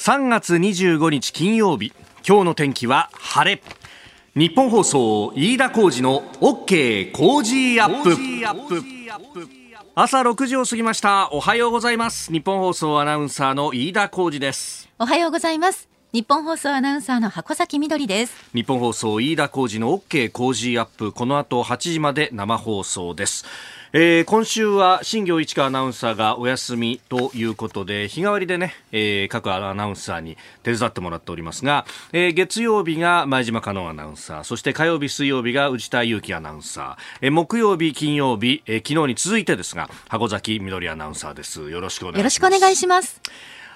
3月25日金曜日。今日の天気は晴れ。日本放送飯田浩二の OK 工事アップ。朝6時を過ぎました。おはようございます。日本放送アナウンサーの飯田浩二です。おはようございます日本放送アナウンサーの箱崎みどりです。日本放送飯田浩二の OK 工事アップ。この後8時まで生放送です。えー、今週は新業一華アナウンサーがお休みということで日替わりでね、えー、各アナウンサーに手伝ってもらっておりますが、えー、月曜日が前島香音アナウンサーそして火曜日水曜日が内田裕樹アナウンサー、えー、木曜日金曜日、えー、昨日に続いてですが箱崎みどりアナウンサーです。よろしくお願いします。よろしくお願いします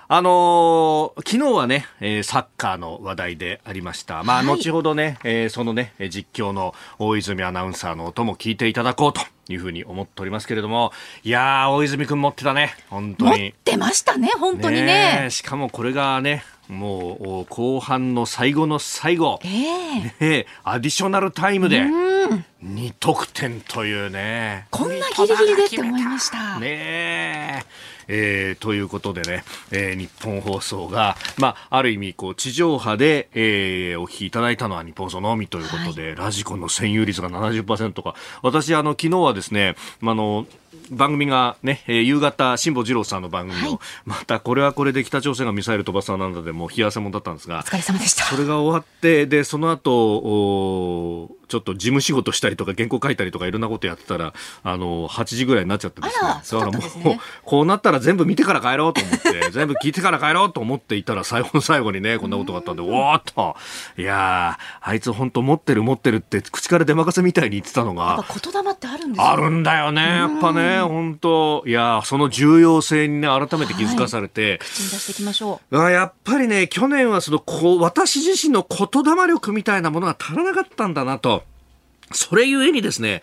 あのー、昨日はね、えー、サッカーの話題でありました。まあ、はい、後ほどね、えー、そのね、実況の大泉アナウンサーの音も聞いていただこうというふうに思っておりますけれども、いやー、大泉君持ってたね、本当に。持ってましたね、本当にね。ねしかもこれがね、もう後半の最後の最後、えー、ね、アディショナルタイムで2得点というね。こんなギリギリでって思いました。ねえー、ということでね、えー、日本放送が、まあ、ある意味、こう、地上波で、えー、お聞きいただいたのは日本放送のみということで、はい、ラジコンの占有率が70%とか、私、あの、昨日はですね、あの、番組がね、えー、夕方、辛坊治郎さんの番組を、はい、またこれはこれで北朝鮮がミサイル飛ばすなんだでもう冷や汗もだったんですが、お疲れ様でした。それが終わって、で、その後、おちょっと事務仕事したりとか原稿書いたりとかいろんなことやってたらあの8時ぐらいになっちゃってですね。だからもう、ね、こうなったら全部見てから帰ろうと思って 全部聞いてから帰ろうと思っていたら最後の最後にねこんなことがあったんでおーっと。いやあいつ本当持ってる持ってるって口から出まかせみたいに言ってたのが言霊ってあるんですあるんだよね。やっぱね本当。いやその重要性にね改めて気づかされて、はい、口に出していきましょう。やっぱりね去年はそのこう私自身の言霊力みたいなものが足らなかったんだなと。それゆえにですね、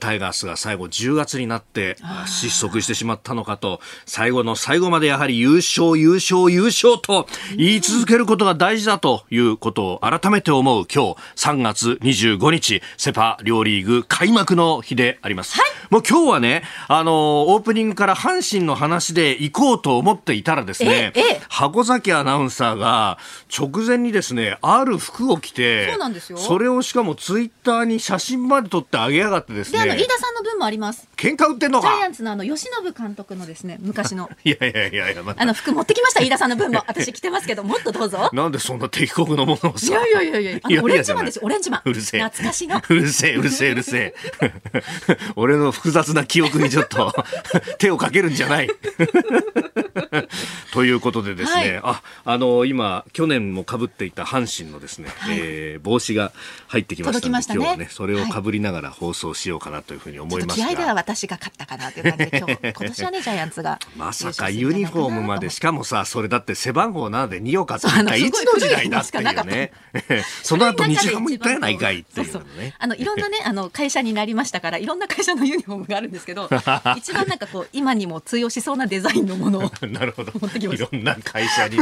タイガースが最後10月になって失速してしまったのかと、最後の最後までやはり優勝、優勝、優勝と言い続けることが大事だということを改めて思う今日3月25日、セパ両リーグ開幕の日であります。はい、もう今日はね、あの、オープニングから阪神の話で行こうと思っていたらですね、箱崎アナウンサーが直前にですね、ある服を着て、それをしかもツイッターに写真真まで撮ってあげやがってですね。で、あの、飯田さんの分もあります。喧嘩売ってんのか？ジャイアンツのあの、吉信監督のですね、昔の。いやいやいやいや、ま、あの、服持ってきました、飯田さんの分も。私着てますけど、もっとどうぞ。なんでそんな敵国のものをさ。いやいやいやいや、あのオレンジマンです、オレンジマン。うるせえ。懐かしの。うるせえ、うるせえ、うるせえ。俺の複雑な記憶にちょっと 手をかけるんじゃない。ということでですね、はい、あ、あの、今、去年もかぶっていた阪神のですね、はい、えー、帽子が入ってきましたので、ね、今日はね、それをかぶりながら放送しようかなというふうに思いますが、気合では私が勝ったかなという感じで、今日、今年はね、ジャイアンツが。まさかユニフォームまで、しかもさ、それだって背番号7で2を勝ったいつの時代だっていうね。その後日ハム行ったやないかいっていうのね。あの、いろんなね、あの、会社になりましたから、いろんな会社のユニフォームがあるんですけど、一番なんかこう、今にも通用しそうなデザインのものを。なるほど。いろんな会社に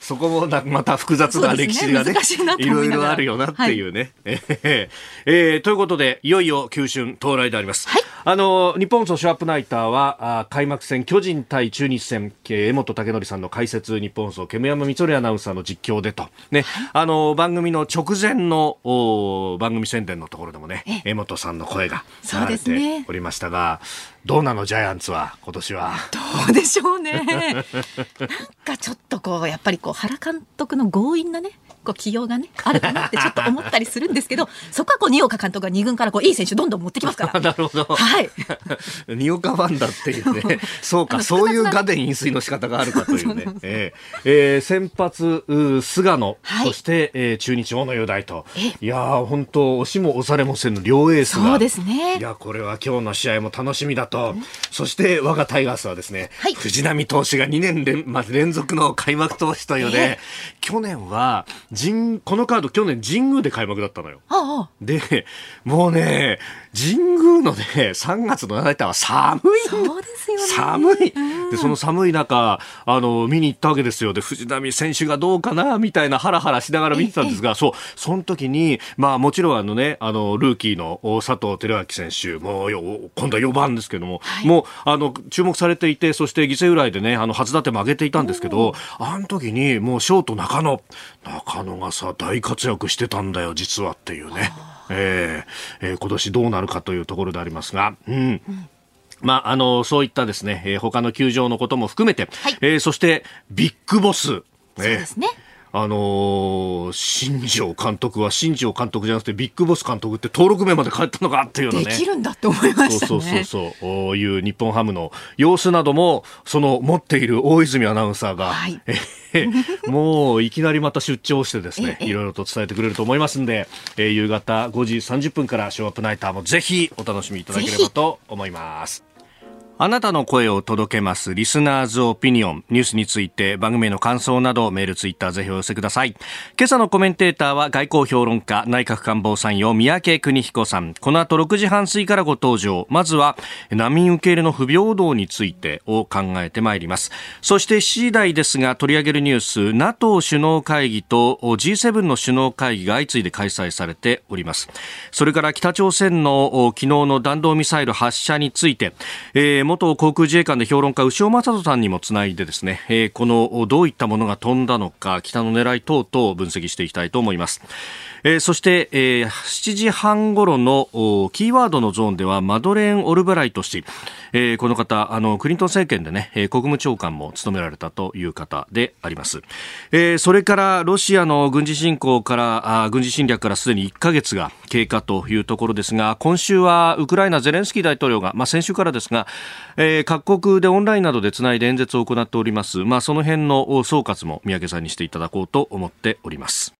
そこもまた複雑な歴史がね、いろいろあるよなっていうね。はい、えー、ということで、いよいよ九春到来であります。はい、あの、日本ソシュアップナイターは、あ開幕戦、巨人対中日戦、江本武則さんの解説、日本総、煙山光則アナウンサーの実況でと、ね、あの、番組の直前のお番組宣伝のところでもね、江本さんの声が流れておりましたが、どうなのジャイアンツは今年は？どうでしょうね。なんかちょっとこうやっぱりこう原監督の強引なね起用がねあるかなってちょっと思ったりするんですけど そこはこう二岡監督が二軍からこういい選手どんどん持ってきますから。なるほど。はい。二岡ファンだっていうね。そうかそういう画伝飲水の仕方があるかというね。えー、えー、先発菅野、はい、そして、えー、中日大野雄大と。いや本当押しも押されもせぬ両エースが。そうですね。いやこれは今日の試合も楽しみだと、そして我がタイガースはですね、はい、藤浪投手が2年連,、まあ、連続の開幕投手というね、去年は神このカード去年神宮で開幕だったのよ。ああ。で、もうね、神宮のね、3月の7日は寒いそうですよね。寒い、うん。でその寒い中あの見に行ったわけですよ。で藤波選手がどうかなみたいなハラハラしながら見てたんですがそうその時にまあもちろんあのねあのルーキーの佐藤輝明選手もうよ今度は4番ですけども、はい。もうあの注目されていてそして犠牲フライでねあの初打点も上げていたんですけどあの時にもうショート中野。中野がさ大活躍してたんだよ実はっていうね。えーえー今年どうなるかというところでありますが、うん、まあ、あの、そういったですね、えー他の球場のことも含めて、はいえーそして、ビッグボス。そうですね。あのー新庄監督は新庄監督じゃなくてビッグボス監督って登録名まで変えたのかっていうのね。できるんだって思いましたね。そうそうそうこういう日本ハムの様子などもその持っている大泉アナウンサーが、はいえー もういきなりまた出張してですねええいろいろと伝えてくれると思いますんで、えー夕方5時30分からショーアップナイターもぜひお楽しみいただければと思います。あなたの声を届けますリスナーズオピニオンニュースについて番組への感想などメールツイッターぜひお寄せください。今朝のコメンテーターは外交評論家内閣官房参与三宅邦彦さん。この後6時半過ぎからご登場。まずは難民受け入れの不平等についてを考えてまいります。そして7時台ですが取り上げるニュース NATO 首脳会議と G7 の首脳会議が相次いで開催されております。それから北朝鮮の昨日の弾道ミサイル発射について、えー元航空自衛官で評論家牛尾正人さんにもつないでですね、えーこのどういったものが飛んだのか北の狙い等々を分析していきたいと思います。えーそして、えー7時半頃のキーワードのゾーンではマドレーン・オルブライト氏、えーこの方あのクリントン政権でね、国務長官も務められたという方であります、えーそれからロシアの軍事侵攻からあ軍事侵略からすでに1ヶ月が経過というところですが今週はウクライナゼレンスキー大統領が、まあ、先週からですが、えー各国でオンラインなどでつないで演説を行っております、まあ、その辺の総括も三宅さんにしていただこうと思っております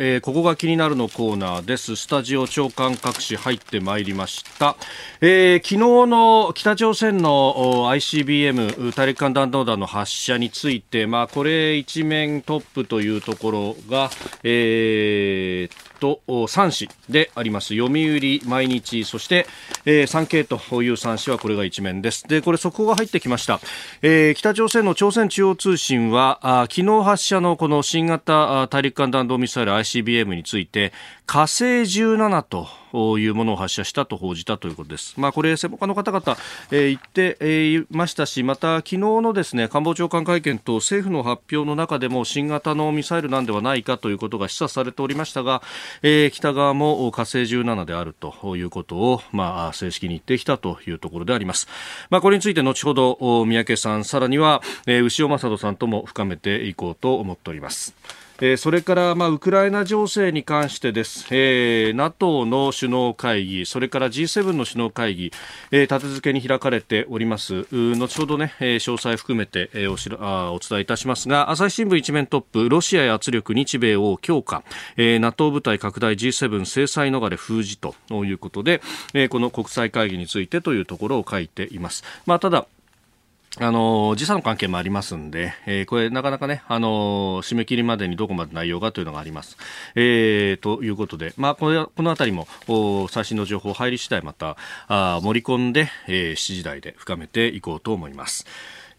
えーここが気になるのコーナーです。スタジオ長官各紙入ってまいりました。えー昨日の北朝鮮の ICBM 大陸間弾道弾の発射について、まあこれ一面トップというところが、えーと3紙であります。読売毎日そして、えー、産経という3紙はこれが一面です。でこれ速報が入ってきました、えー北朝鮮の朝鮮中央通信はあ昨日発射のこの新型あ大陸間弾道ミサイル ICBM について火星17というものを発射したと報じたということです。まあ、これ専門家の方々、えー言って、えーいましたし、また昨日のですね官房長官会見と政府の発表の中でも新型のミサイルなんではないかということが示唆されておりましたが、えー北側も火星17であるということを、まあ、正式に言ってきたというところであります。まあ、これについて後ほど三宅さん、さらには、えー牛尾正人さんとも深めていこうと思っております。えーそれから、まあ、ウクライナ情勢に関してです、えー NATO の首脳会議、それから G7 の首脳会議、えー立て付けに開かれております。後ほどね、えー詳細含めて、えーおしらあお伝えいたしますが、朝日新聞一面トップ、ロシアへ圧力、日米を強化、えー NATO 部隊拡大 G7 制裁逃れ封じということで、えーこの国際会議についてというところを書いています。まあ、ただ、あの時差の関係もありますんで、えーこれなかなかね、あの締め切りまでにどこまで内容がというのがあります。えーということで、まあ、これこのあたりも最新の情報入り次第またあ盛り込んで、えー7時台で深めていこうと思います。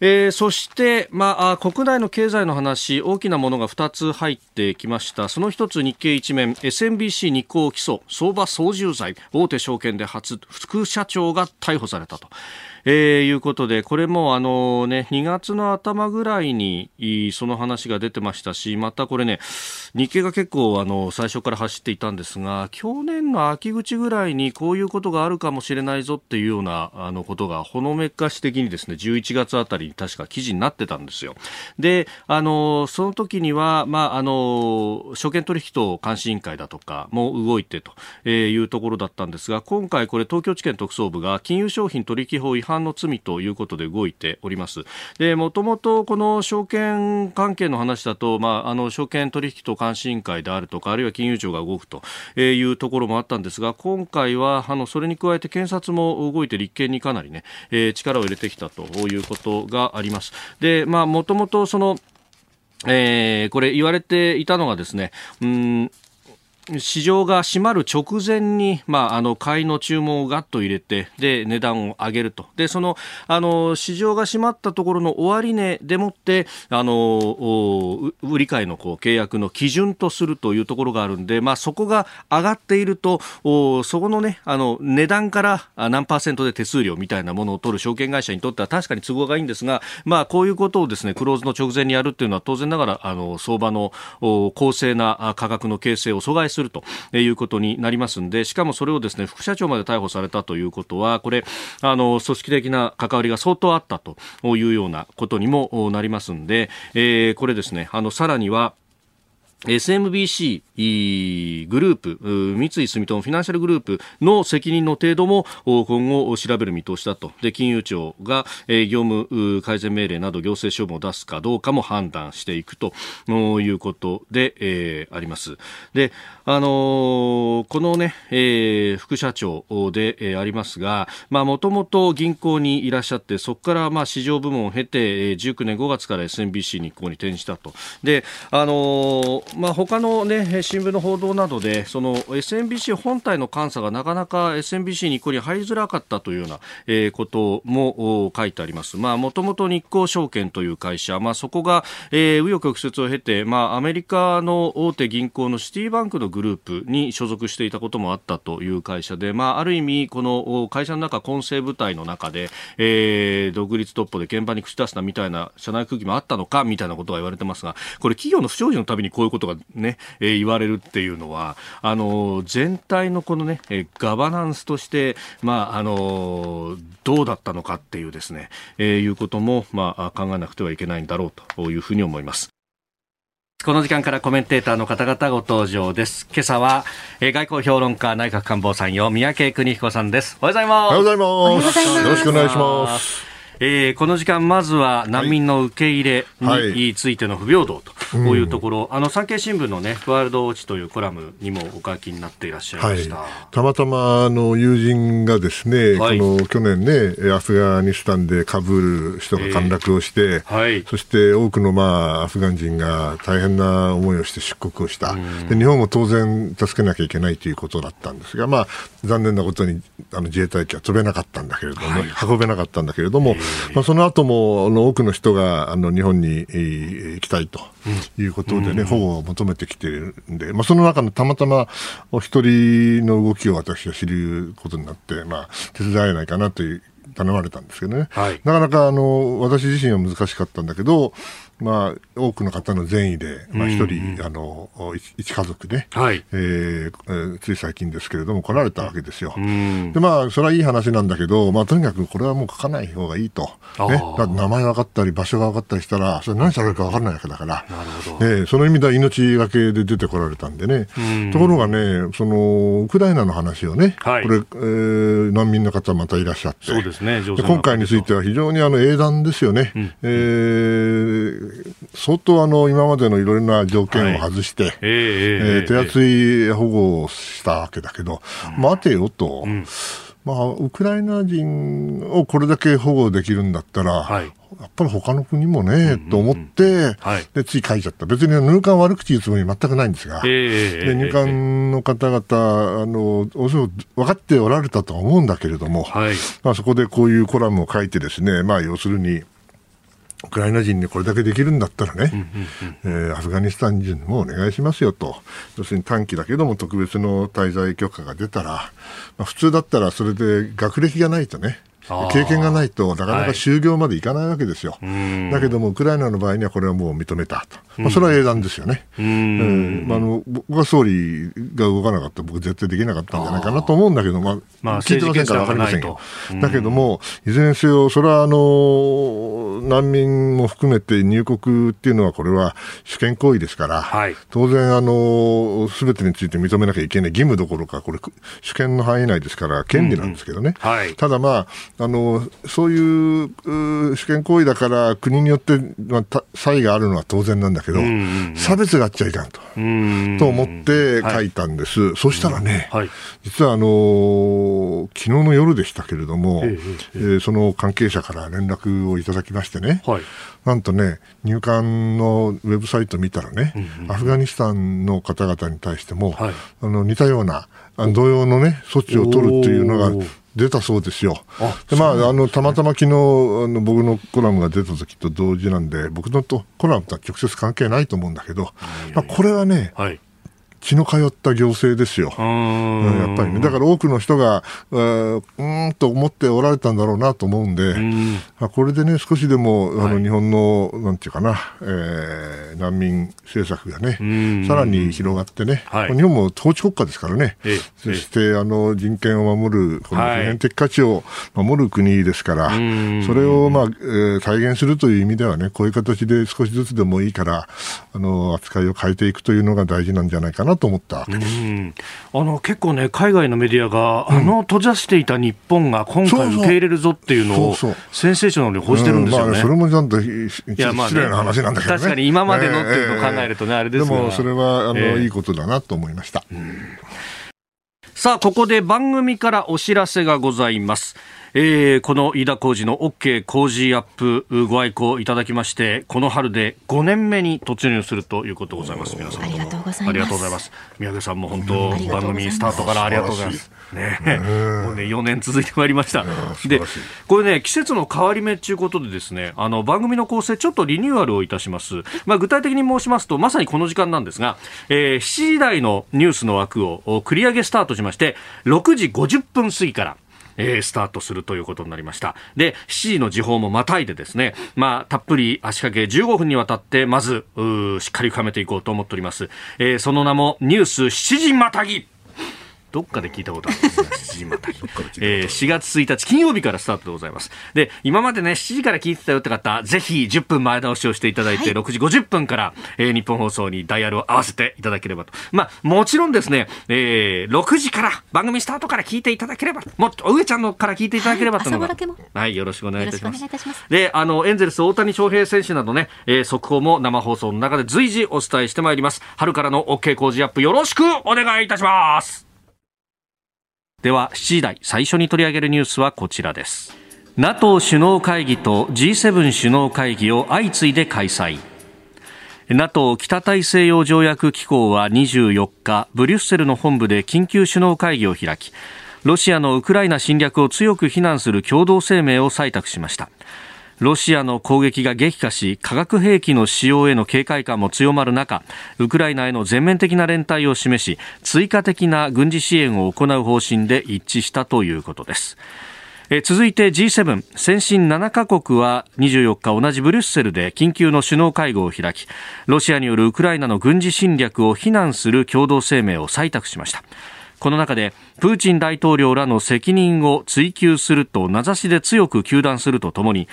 えーそして、まあ、国内の経済の話大きなものが2つ入ってきましたその1つ日経一面 SMBC 日興起訴相場操縦罪大手証券で初副社長が逮捕されたと。えーいうことで、これもあのね、2月の頭ぐらいにその話が出てましたし、またこれね、日経が結構あの最初から走っていたんですが、去年の秋口ぐらいにこういうことがあるかもしれないぞっていうようなあのことがほのめかし的にですね、11月あたりに確か記事になってたんですよ。で、あの、その時には、まあ、あの、証券取引等監視委員会だとかも動いてというところだったんですが、今回これ東京地検特捜部が金融商品取引法違反の罪ということで動いております。で、もともとこの証券関係の話だと、まあ、あの、証券取引等監視委員会であるとか、あるいは金融庁が動くというところもあったんですが、今回は、あの、それに加えて検察も動いて立件にかなりね、えー力を入れてきたということがあります。で、まあ、もともとその、えー、これ言われていたのがですね、うん市場が閉まる直前に、まあ、あの買いの注文をガッと入れてで値段を上げると。でそのあの市場が閉まったところの終値でもってあの売り買いのこう契約の基準とするというところがあるんで、まあ、そこが上がっているとおそこの,、ね、あの値段から何パーセントで手数料みたいなものを取る証券会社にとっては確かに都合がいいんですが、まあ、こういうことをですねクローズの直前にやるっていうのは当然ながらあの相場の公正な価格の形成を阻害するするということになりますんで、しかもそれをですね、副社長まで逮捕されたということは、これ、あの、組織的な関わりが相当あったというようなことにもなりますんで、えー、これですね、あの、さらには、SMBC グループ、三井住友フィナンシャルグループの責任の程度も今後調べる見通しだと。で、金融庁が業務改善命令など行政処分を出すかどうかも判断していくということで、えー、あります。で、あのー、このね、えー、副社長で、えー、ありますが、まあ、もともと銀行にいらっしゃって、そこからまあ市場部門を経て、19年5月から SMBC 日興に転じたと。で、あのーまあ、他の、ね、新聞の報道などでその SMBC 本体の監査がなかなか SMBC 日光に入りづらかったというような、えー、ことも書いてあります。もともと日興証券という会社、まあ、そこが、えー、右翼曲折を経て、まあ、アメリカの大手銀行のシティバンクのグループに所属していたこともあったという会社で、まあ、ある意味この会社の中混成部隊の中で、えー、独立トップで現場に口出すなみたいな社内空気もあったのかみたいなことが言われてますがこれ企業の不祥事のたびにこういうことがね、えー、言われるっていうのは、あの、全体のこのね、えー、ガバナンスとして、まあ、あの、どうだったのかっていうですね、えー、いうことも、まあ、考えなくてはいけないんだろうというふうに思います。この時間からコメンテーターの方々ご登場です。今朝は、えー、外交評論家内閣官房参与三宅邦彦さんです。おはようございます。おはようございます。よろしくお願いします。えー、この時間、まずは難民の受け入れについての不平等というところ、はいうん、あの産経新聞の、ね、ワールドウォッチというコラムにもお書きになっていらっしゃいました、はい、たまたまあの友人がですね、はい、この去年ね、アフガニスタンでカブール首都が陥落をして、えーはい、そして多くの、まあ、アフガン人が大変な思いをして出国をした、で日本も当然助けなきゃいけないということだったんですが、まあ、残念なことにあの自衛隊機は飛べなかったんだけれども、運べなかったんだけれども、えーまあ、その後もあの多くの人があの日本に、えー、行きたいということでね、うん、保護を求めてきているんで、まあ、その中のたまたまお一人の動きを私は知ることになって、まあ、手伝えないかなという頼まれたんですけどね、はい、なかなかあの私自身は難しかったんだけど、まあ、多くの方の善意で、まあ、一人、うん、あの一家族で、はい。えー、つい最近ですけれども来られたわけですよ。うん、でまあそれはいい話なんだけど、まあ、とにかくこれはもう書かない方がいいと、ね、だ名前分かったり場所が分かったりしたらそれ何されるか分からないわけだから。なるほど、えー、その意味では命がけで出てこられたんでね、うん、ところがねそのウクライナの話をね、はい、これ、えー、難民の方またいらっしゃって。そうですね今回については非常にあの英断ですよね。うん、えー相当あの今までのいろいろな条件を外して、はい、えー、手厚い保護をしたわけだけど、うん、待てよと。うん。まあ、ウクライナ人をこれだけ保護できるんだったら、はい、やっぱり他の国もね、と思って、はい、でつい書いちゃった、別に入管悪口言うつもり全くないんですが、えー、で入管の方々、あのおそらく分かっておられたとは思うんだけれども、はい、まあ、そこでこういうコラムを書いて、ですね、まあ、要するに、ウクライナ人にこれだけできるんだったらね、えー、アフガニスタン人もお願いしますよと、要するに短期だけども特別の滞在許可が出たら、まあ、普通だったらそれで学歴がないとね、経験がないとなかなか就業までいかないわけですよ、はい、だけどもウクライナの場合にはこれはもう認めたと、まあ、それは英断ですよね、うん、まあ、あの僕は総理が動かなかったら僕絶対できなかったんじゃないかなと思うんだけど、まあ、まあ、聞いてませんから分かりませんよ、だけどもいずれにせよそれはあの難民も含めて入国っていうのはこれは主権行為ですから、はい、当然あの全てについて認めなきゃいけない義務どころかこれ主権の範囲内ですから権利なんですけどね、うんうん。はい、ただまああのそういう主権行為だから国によって、まあ、差異があるのは当然なんだけけど、差別があっちゃいかんと、と思って書いたんです。はい、そしたらね、はい、実はあのー、昨日の夜でしたけれども、ええー、その関係者から連絡をいただきましてね、はい、なんとね、入管のウェブサイト見たらね、うんうん、アフガニスタンの方々に対しても、はい、あの似たような同様のね、措置を取るというのが出たそうですよ。でまあ、あのたまたま昨日あの僕のコラムが出た時と同時なんで僕のとコラムとは直接関係ないと思うんだけど、まあ、これはね、はい、血の通った行政ですよ、うん、やっぱりね、だから多くの人が、うーんと思っておられたんだろうなと思うんで、うん、これでね、少しでも、あの日本の、なんていうかな、えー、難民政策がね、さらに広がってね、はい、日本も統治国家ですからね、そしてあの人権を守る、この普遍的価値を守る国ですから、はい、それを、まあえー、体現するという意味ではね、こういう形で少しずつでもいいから、あの扱いを変えていくというのが大事なんじゃないかななと思った。あの結構ね、海外のメディアが、うん、あの閉ざしていた日本が今回受け入れるぞっていうのを、センセーショナルに報じてるんですよね。うん。まあ、それもちゃんと失礼な話なんだけど、ね、確かに今までのっていうのを考えるとね、えー、あれですでもそれはあの、えー、いいことだなと思いました。さあ、ここで番組からお知らせがございます。えー、この飯田浩二の OK 工事アップご愛顧いただきましてこの春で5年目に突入するということでございます。皆さんありがとうございます。ありがとうございます。宮家さんも本当番組スタートからありがとうございます。ね。もうね4年続いてまいりました。でこれね季節の変わり目ということでですねあの番組の構成ちょっとリニューアルをいたします。まあ具体的に申しますとまさにこの時間なんですが、えー、7時台のニュースの枠を繰り上げスタートしまして6時50分過ぎからえー、スタートするということになりました。で、7時の時報もまたいでですね、まあ、たっぷり足掛け15分にわたって、まず、しっかり深めていこうと思っております。えー、その名も、ニュース7時またぎ。どっかで聞いたことあるんですが、7時またぎ。えー、4月1日金曜日からスタートでございます。で、今までね、7時から聞いてたよって方、ぜひ10分前倒しをしていただいて、はい、6時50分から、えー、日本放送にダイヤルを合わせていただければと。まあ、もちろんですね、えー、6時から、番組スタートから聞いていただければ、もっと、上ちゃんのから聞いていただければとはい、はい、よろしくお願いいたします。ますで、あの、エンゼルス大谷翔平選手などね、えー、速報も生放送の中で随時お伝えしてまいります。春からの OK 工事アップよろしくお願いいたします。では7時台最初に取り上げるニュースはこちらです。NATO 首脳会議と G7 首脳会議を相次いで開催。NATO 北大西洋条約機構は24日ブリュッセルの本部で緊急首脳会議を開きロシアのウクライナ侵略を強く非難する共同声明を採択しました。ロシアの攻撃が激化し化学兵器の使用への警戒感も強まる中ウクライナへの全面的な連帯を示し追加的な軍事支援を行う方針で一致したということです。続いて G7 先進7カ国は24日同じブリュッセルで緊急の首脳会合を開きロシアによるウクライナの軍事侵略を非難する共同声明を採択しました。この中でプーチン大統領らの責任を追及すると名指しで強く糾弾するとともに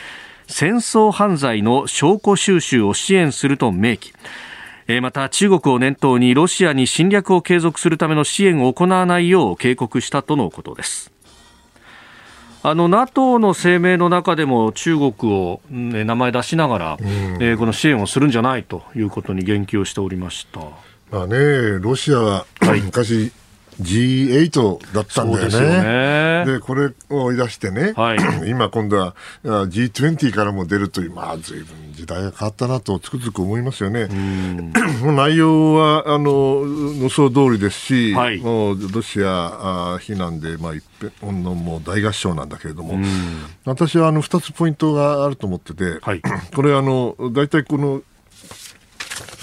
戦争犯罪の証拠収集を支援すると明記。また中国を念頭にロシアに侵略を継続するための支援を行わないよう警告したとのことです。あの NATO の声明の中でも中国を、ね、名前出しながら、うん、えー、この支援をするんじゃないということに言及しておりました。まあね、ロシアは、はい、昔 G8 だったんだよね。で、ね、これを追い出してね、はい、今今度は G20 からも出るという、まあ、随分時代が変わったなとつくづく思いますよね。内容は、あの、予想通りですし、はい、もうロシアあ非難で、まあ、一辺のもう大合唱なんだけれども、私はあの2つポイントがあると思ってて、はい、これあの、大体この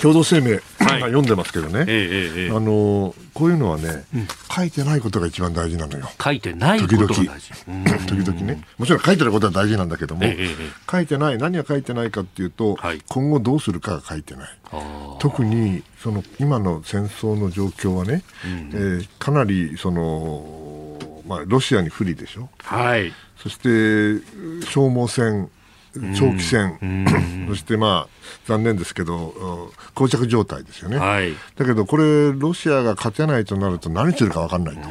共同声明、はい、読んでますけどね、えええ、あのこういうのはね、うん、書いてないことが一番大事なのよ。書いてないことが大事。時々ね。もちろん書いてることは大事なんだけども、書いてない、何が書いてないかっていうと、はい、今後どうするかが書いてない。特にその今の戦争の状況はね、うん、えー、かなりその、まあ、ロシアに不利でしょ。はい、そして消耗戦長期戦、そしてまあ残念ですけど、膠着状態ですよね、はい、だけどこれ、ロシアが勝てないとなると何するか分かんないと。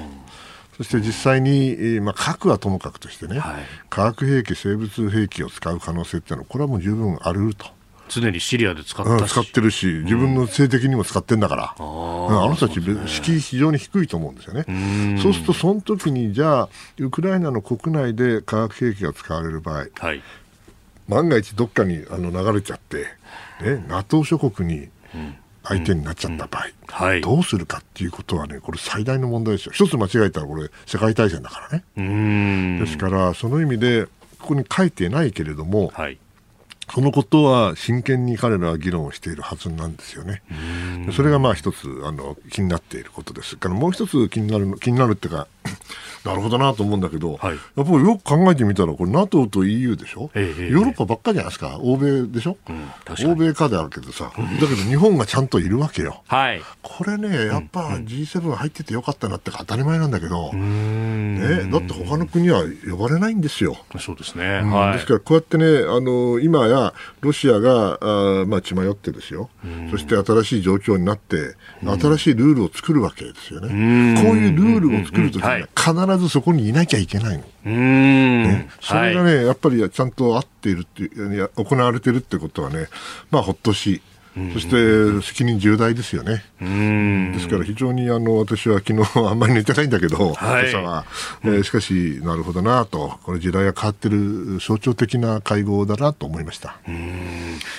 そして実際に、まあ、核はともかくとしてね、はい、化学兵器、生物兵器を使う可能性っていうのは、これはもう十分あると。常にシリアで使った、うん、使ってるし、自分の政敵にも使ってんだから、うん、あの人たち、敷居非常に低いと思うんですよね。そうすると、その時にじゃあ、ウクライナの国内で化学兵器が使われる場合、はい、万が一どっかにあの流れちゃって、ね、NATO 諸国に相手になっちゃった場合、うん。はい、どうするかっていうことはね、これ最大の問題ですよ。一つ間違えたらこれ世界大戦だからね。ですから、その意味で、ここに書いてないけれども、はい、そのことは真剣に彼らは議論をしているはずなんですよね。それがまあ一つあの気になっていることです。からもう一つ気になる 気になるっていうか なるほどなと思うんだけど、はい、やっぱりよく考えてみたら、これ NATO と EU でしょ、ええ、ヨーロッパばっかじゃないですか、欧米でしょ、うん、欧米かであるけどさ、だけど日本がちゃんといるわけよ。はい、これね、やっぱ G7 入っててよかったなって当たり前なんだけど、ね、だって他の国は呼ばれないんですよ。そうですね、うんはい、ですからこうやってね、あの今やロシアがあ、まあ、血迷ってですよ、そして新しい状況になって、新しいルールを作るわけですよね。こういうルールを作るときには必ずそこにいなきゃいけないの。ね、それがね、はい、やっぱりちゃんと合っているっていう行われているってことはね、まあ、ほっとしそして責任重大ですよね。ですから非常にあの私は昨日 あんまり寝てないんだけど、はい、今朝は、えー、しかしなるほどなと、この時代が変わってる象徴的な会合だなと思いました。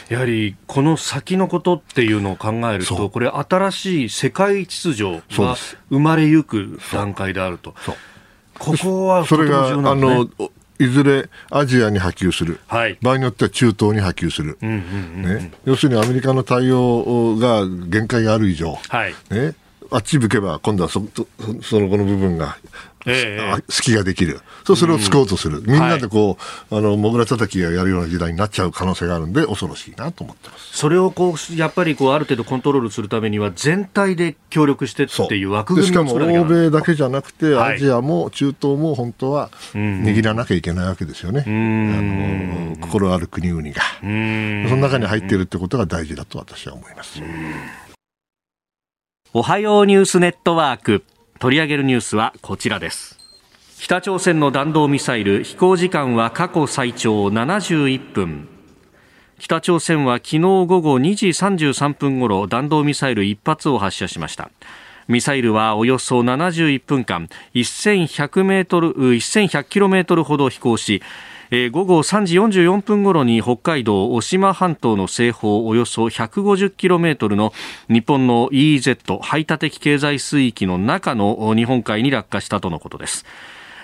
やはりこの先のことっていうのを考えると、これ新しい世界秩序が生まれゆく段階であると。ここは、それが、あのいずれアジアに波及する、はい、場合によっては中東に波及する、ね、要するにアメリカの対応が限界がある以上、はい、ね、あっち向けば今度はそその後の部分がえー、隙ができる。そうそれをつこうとする。みんなでこう、はい、あの、もぐら叩きがやるような時代になっちゃう可能性があるんで、恐ろしいなと思ってます。それをこう、やっぱりこう、ある程度コントロールするためには、全体で協力してっていう枠組みしかも欧米だけじゃなくて、アジアも中東も本当は握らなきゃいけないわけですよね。あの心ある国々が。その中に入っているってことが大事だと私は思います。おはようニュースネットワーク。取り上げるニュースはこちらです。北朝鮮の弾道ミサイル飛行時間は過去最長71分。北朝鮮は昨日午後2時33分ごろ弾道ミサイル1発を発射しました。ミサイルはおよそ71分間1100メートル1100キロメートルほど飛行しえー、午後3時44分ごろに北海道渡島半島の西方およそ 150km の日本の EEZ 排他的経済水域の中の日本海に落下したとのことです。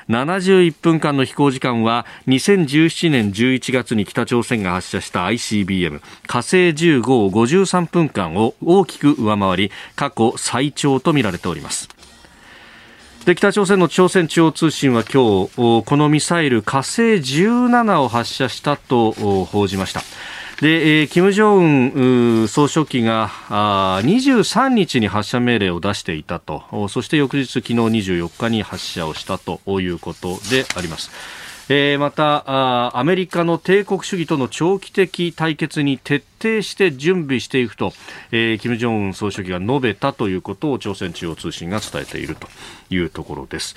71分間の飛行時間は2017年11月に北朝鮮が発射した ICBM 火星15を53分間を大きく上回り過去最長とみられております。で北朝鮮の朝鮮中央通信は今日このミサイル火星17を発射したと報じました。で、えー、金正恩総書記があ23日に発射命令を出していたと。そして翌日昨日24日に発射をしたということであります。えー、またアメリカの帝国主義との長期的対決に徹底して準備していくと、えー、金正恩総書記が述べたということを朝鮮中央通信が伝えているというところです。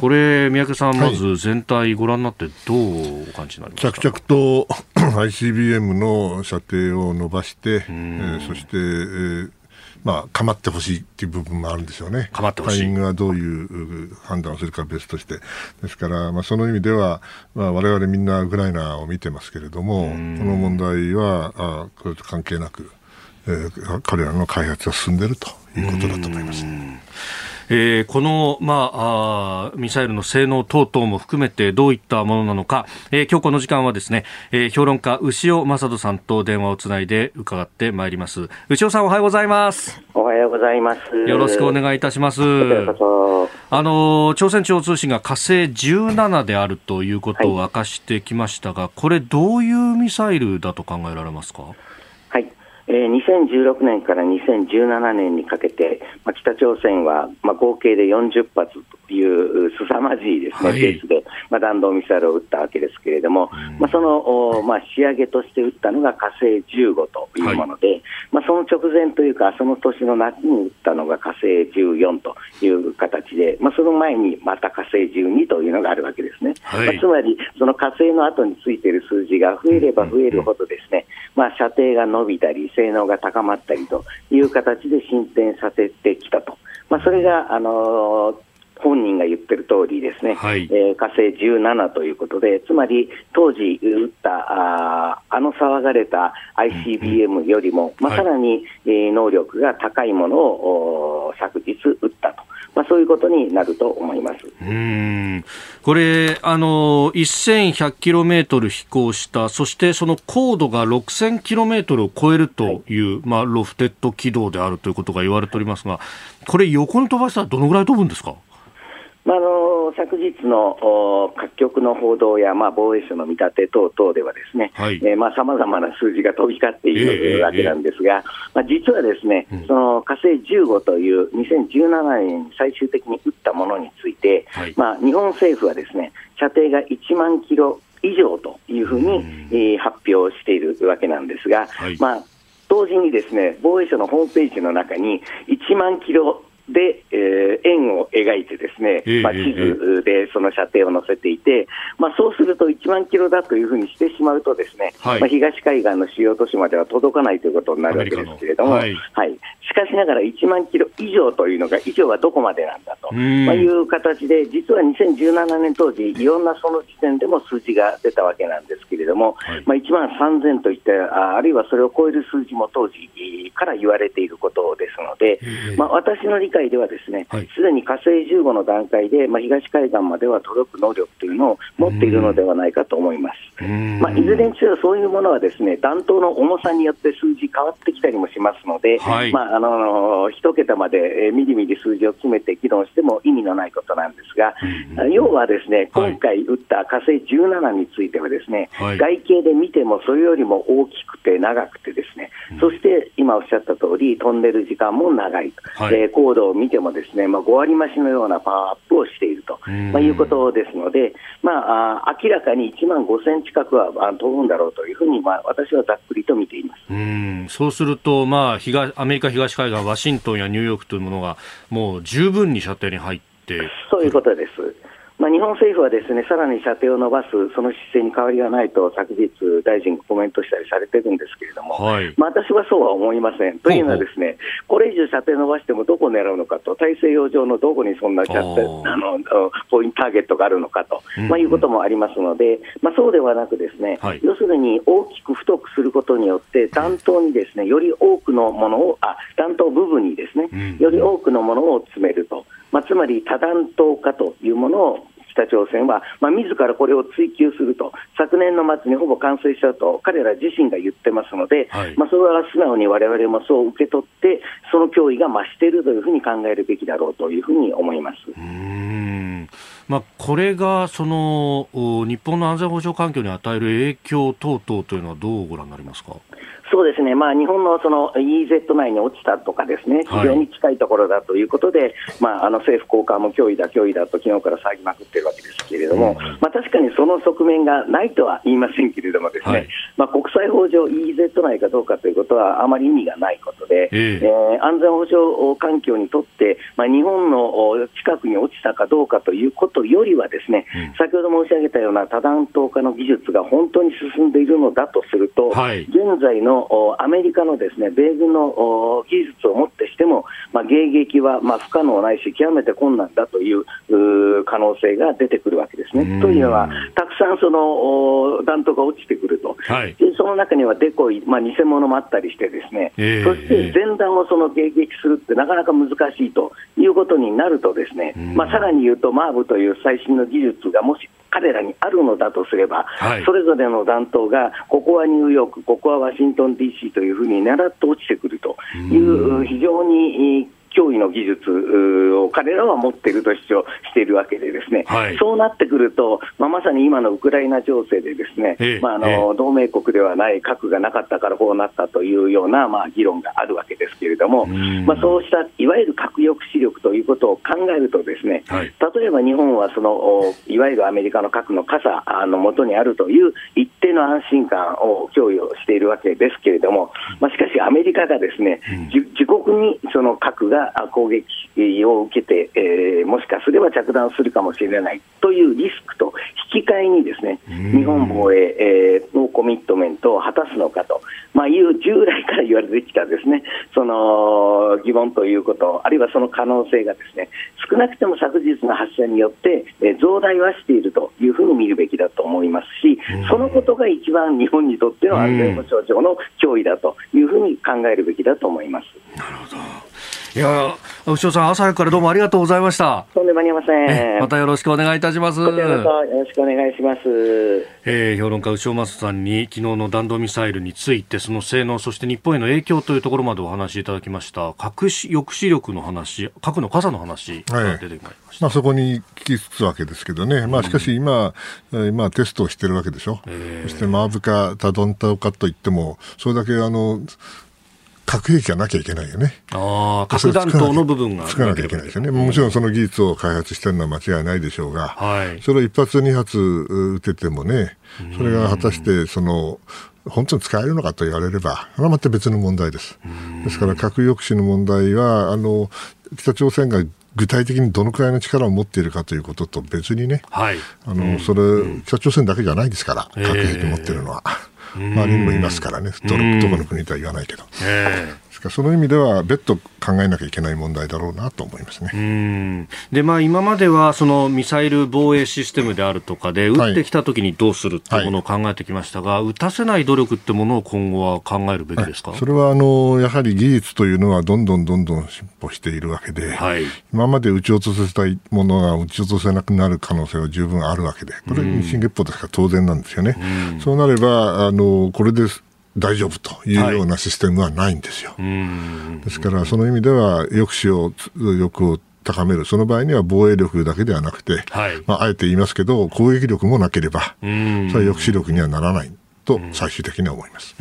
これ、三宅さん、まず全体ご覧になってどうお感じになりますか、着々と ICBM の射程を伸ばして、えー、そして、えーまあ、かまってほしいっていう部分もあるんでしょうね。かまってほしい。タイミングはどういう判断をするか別として。ですから、まあ、その意味では、まあ、我々みんなウクライナを見てますけれども、この問題は、あこれと関係なく、えー、彼らの開発が進んでいるということだと思います。えー、この、まあ、あミサイルの性能等々も含めてどういったものなのか、えー、今日この時間はですね、えー、評論家牛尾正人さんと電話をつないで伺ってまいります。牛尾さんおはようございます。おはようございます。よろしくお願いいたします。あの朝鮮中央通信が火星17であるということを明かしてきましたが、はい、これどういうミサイルだと考えられますか？えー、2016年から2017年にかけて、まあ、北朝鮮は、まあ、合計で40発いう凄まじいですね、はい、ペースで、まあ、弾道ミサイルを撃ったわけですけれども、まあ、その、まあ、仕上げとして撃ったのが火星15というもので、はい、まあ、その直前というか、その年の夏に撃ったのが火星14という形で、まあ、その前にまた火星12というのがあるわけですね。はい、まあ、つまり、その火星の後についている数字が増えれば増えるほどですね、まあ、射程が伸びたり、性能が高まったりという形で進展させてきたと。まあ、それが、あのー本人が言ってる通りですね、はい、えー、火星17ということで、つまり当時撃ったああの騒がれた ICBM よりも、まあ、さらに、えー、能力が高いものを昨日撃ったと。まあ、そういうことになると思います。うん。これ、あの1100キロメートル飛行した、そしてその高度が6000キロメートルを超えるという、はい、まあ、ロフテッド軌道であるということが言われておりますが、これ、横に飛ばしたらどのぐらい飛ぶんですか？まあ、あの昨日の各局の報道や、まあ、防衛省の見立て等々では、ですねさまざ、まな数字が飛び交っているわけなんですが、まあ、実はですね、うん、その火星15という2017年に最終的に撃ったものについて、はい、まあ、日本政府はですね射程が1万キロ以上というふうに、えー、発表しているわけなんですが、はい、まあ、同時にですね防衛省のホームページの中に1万キロで、えー、円を描いてですね、まあ、地図でその射程を載せていて、まあ、そうすると1万キロだというふうにしてしまうとですね、はい、まあ、東海岸の主要都市までは届かないということになるわけですけれども、はい、はい、しかしながら1万キロ以上というのが、以上はどこまでなんだと、まあ、いう形で、実は2017年当時、いろんなその時点でも数字が出たわけなんですけれども、はい、まあ、1万3000といったあ、あるいはそれを超える数字も当時から言われていることですので、まあ、私の理解ではですね、す、で、に火星15の段階で、まあ、東海岸までは届く能力というのを持っているのではないかと思います。まあ、いずれにせよ、そういうものはですね弾頭の重さによって数字変わってきたりもしますので、はい、まあ、あの一桁までみりみり数字を詰めて議論しても意味のないことなんですが、うん、要はですね今回撃った火星17についてはですね、はい、外形で見てもそれよりも大きくて長くてですね、うん、そして今おっしゃった通り飛んでる時間も長いと、はい、高度を見てもですね、まあ、5割増しのようなパワーアップをしていると、まあ、いうことですので、まあ、あ明らかに1万5000近くは飛ぶんだろうというふうに、まあ、私はざっくりと見ています。うん。そうすると、まあ東、アメリカ東海岸、ワシントンやニューヨークというものが、もう十分に射程に入ってそういうことです。まあ、日本政府はですねさらに射程を伸ばす、その姿勢に変わりはないと、昨日、大臣がコメントしたりされてるんですけれども、はい、まあ、私はそうは思いません。というのは、ですねこれ以上射程伸ばしてもどこを狙うのかと、大西洋上のどこにそんなあのポイントターゲットがあるのかと、まあ、いうこともありますので、まあ、そうではなく、ですね、はい、要するに大きく太くすることによって、弾頭にですねより多くのものを、あ弾頭部分にですね、より多くのものを詰めると。まあ、つまり多弾頭化というものを北朝鮮は、まあ、自らこれを追求すると、昨年の末にほぼ完成したと、彼ら自身が言ってますので、はい、まあ、それは素直にわれわれもそう受け取って、その脅威が増しているというふうに考えるべきだろうというふうに思います。うんまあ、これがその日本の安全保障環境に与える影響等々というのはどうご覧になりますか？そうですね、まあ、日本のその EZ 内に落ちたとか、ですね。非常に近いところだということで、はい、まあ、あの政府高官も脅威だ、脅威だと昨日から騒ぎまくってるわけですけれども、うん、まあ、確かにその側面がないとは言いませんけれども、ですね、はい、まあ、国際法上、EZ 内かどうかということはあまり意味がないことで、えー、えー、安全保障環境にとって、まあ、日本の近くに落ちたかどうかということよりは、ですね、うん、先ほど申し上げたような多弾頭化の技術が本当に進んでいるのだとすると、はい、現在のアメリカのですね米軍の技術をもってしても、まあ、迎撃はまあ不可能ないし、極めて困難だという可能性が出てくるわけですね。というのは、たくさんその弾頭が落ちてくると、はい、その中にはデコイ、まあ、偽物もあったりして、ですね、えー、そして前段をその迎撃するってなかなか難しいということになると、ですね、まあ、さらに言うと、マーブという最新の技術がもし彼らにあるのだとすれば、はい、それぞれの弾頭が、ここはニューヨーク、ここはワシントン DC というふうに狙って落ちてくるという、非常に脅威の技術を彼らは持っていると主張しているわけで、ですね、はい、そうなってくると、まあ、まさに今のウクライナ情勢で、ですね、まあ、あの同盟国ではない核がなかったからこうなったというような、まあ、議論があるわけですけれども、まあ、そうしたいわゆる核抑止力ということを考えると、ですね、はい、例えば日本はそのいわゆるアメリカの核の傘のもとにあるという一定の安心感を供与しているわけですけれども、まあ、しかしアメリカがですね、自国にその核が攻撃を受けて、えー、もしかすれば着弾するかもしれないというリスクと引き換えにですね日本防衛、えー、のコミットメントを果たすのかと、まあ、いう従来から言われてきたですねその疑問ということ、あるいはその可能性がですね少なくても昨日の発射によって、えー、増大はしているというふうに見るべきだと思いますし、そのことが一番日本にとっての安全保障上の脅威だというふうに考えるべきだと思います。なるほどいや牛尾さん、朝早くからどうもありがとうございました。とんでもありません。またよろしくお願いいたします。よろしくお願いします。えー、評論家牛尾正さんに昨日の弾道ミサイルについて、その性能、そして日本への影響というところまでお話しいただきました。核抑止力の話、核の傘の話が出てまいりました。はい、まあ、そこに聞きつつわけですけどね。まあ、しかし今、うん、今テストをしてるわけでしょ。えー、そしてマーブかタドンタオかといっても、それだけあの、核兵器がなきゃいけないよね。ああ、核弾頭の部分がつかなきゃいけないですよね。もちろんその技術を開発してるのは間違いないでしょうが、はい、それを一発二発撃ててもね、それが果たしてその、本当に使えるのかと言われれば、それはまた別の問題です。ですから核抑止の問題は、あの、北朝鮮が具体的にどのくらいの力を持っているかということと別にね、はい、あの、それ、北朝鮮だけじゃないですから、核兵器持ってるのは。周りにもいますからね、どこの国とは言わないけど。かその意味では別途考えなきゃいけない問題だろうなと思いますね。で、まあ、今まではそのミサイル防衛システムであるとかで、撃ってきたときにどうするっていうものを考えてきましたが、はい、撃たせない努力ってものを今後は考えるべきですか、それはあのやはり技術というのはどんどんどんどん進歩しているわけで、はい、今まで撃ち落とせたいものが撃ち落とせなくなる可能性は十分あるわけで、これ、日進月歩ですから当然なんですよね。うそうなればあのこれです大丈夫というようなシステムはないんですよ。はい、ですから、その意味では抑止を、力を高める、その場合には防衛力だけではなくて、はい、まあ、あえて言いますけど、攻撃力もなければ、それは抑止力にはならない。と最終的には思います、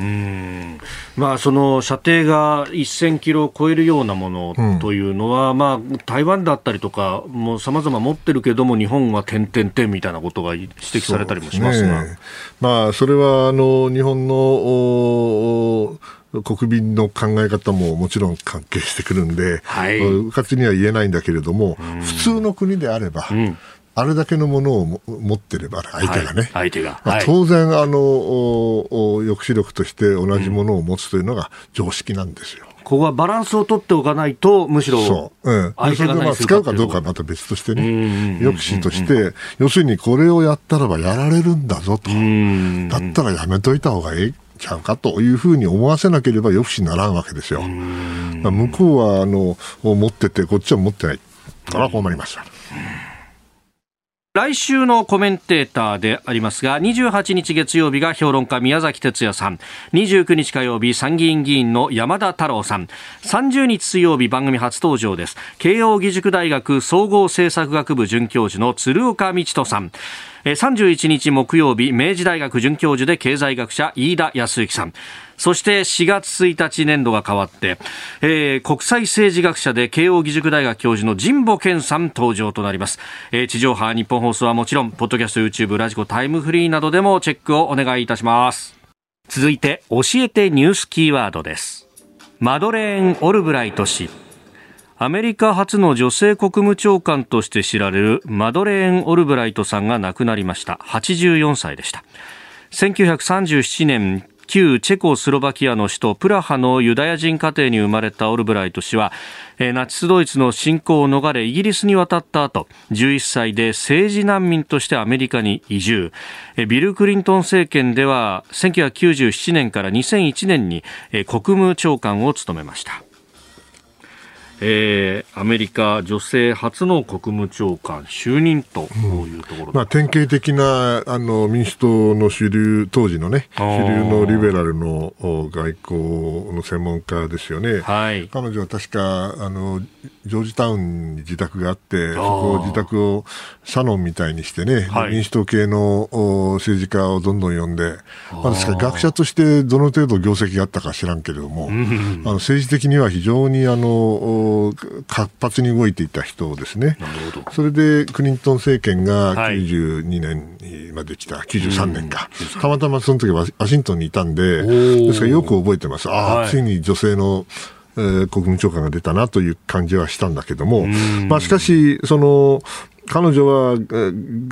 まあ、その射程が1000キロを超えるようなものというのは、うん、まあ、台湾だったりとか、もうさまざま持ってるけども、日本は点々点みたいなことが指摘されたりもしますが、ね、まあ、それはあの日本の国民の考え方ももちろん関係してくるんで、はい、うかつには言えないんだけれども、普通の国であれば、うんあれだけのものを持ってれば、相手がね、はい、相手が、まあ、当然あの抑止力として同じものを持つというのが常識なんですよ。ここはバランスを取っておかないと、むしろそう、うん、それでまあ使うかどうかはまた別としてね、抑止として、要するにこれをやったらばやられるんだぞと、だったらやめといた方がいい。ちゃうかというふうに思わせなければ抑止にならんわけですよ。向こうはあの持ってて、こっちは持ってない。これは困りました。来週のコメンテーターでありますが、28日月曜日が評論家宮崎哲也さん、29日火曜日参議院議員の山田太郎さん、30日水曜日番組初登場です。慶応義塾大学総合政策学部准教授の鶴岡道人さん、31日木曜日明治大学准教授で経済学者飯田康之さん、そして4月1日年度が変わって、えー、国際政治学者で慶應義塾大学教授の神保健さん登場となります、えー、地上波日本放送はもちろんポッドキャスト YouTube ラジコタイムフリーなどでもチェックをお願いいたします。続いて教えてニュースキーワードです。マドレーン・オルブライト氏。アメリカ初の女性国務長官として知られるマドレーン・オルブライトさんが亡くなりました。84歳でした。1937年旧チェコスロバキアの首都プラハのユダヤ人家庭に生まれたオルブライト氏はナチスドイツの侵攻を逃れイギリスに渡った後11歳で政治難民としてアメリカに移住。ビル・クリントン政権では1997年から2001年に国務長官を務めました。えー、アメリカ女性初の国務長官就任というところ、うん、まあ、典型的なあの民主党の主流、当時のね、主流のリベラルの外交の専門家ですよね。はい、彼女は確かあのジョージタウンに自宅があって、そこを自宅をサロンみたいにしてね、はい、民主党系の政治家をどんどん呼んで、まあ、ですから学者としてどの程度業績があったか知らんけれども、あの政治的には非常にあの活発に動いていた人ですね。それでクリントン政権が92年にまで来た、はい、93年か、たまたまその時はワシントンにいたんで、ですからよく覚えてます。ああ、ついに女性のえー、国務長官が出たなという感じはしたんだけども、まあ、しかし、その、彼女は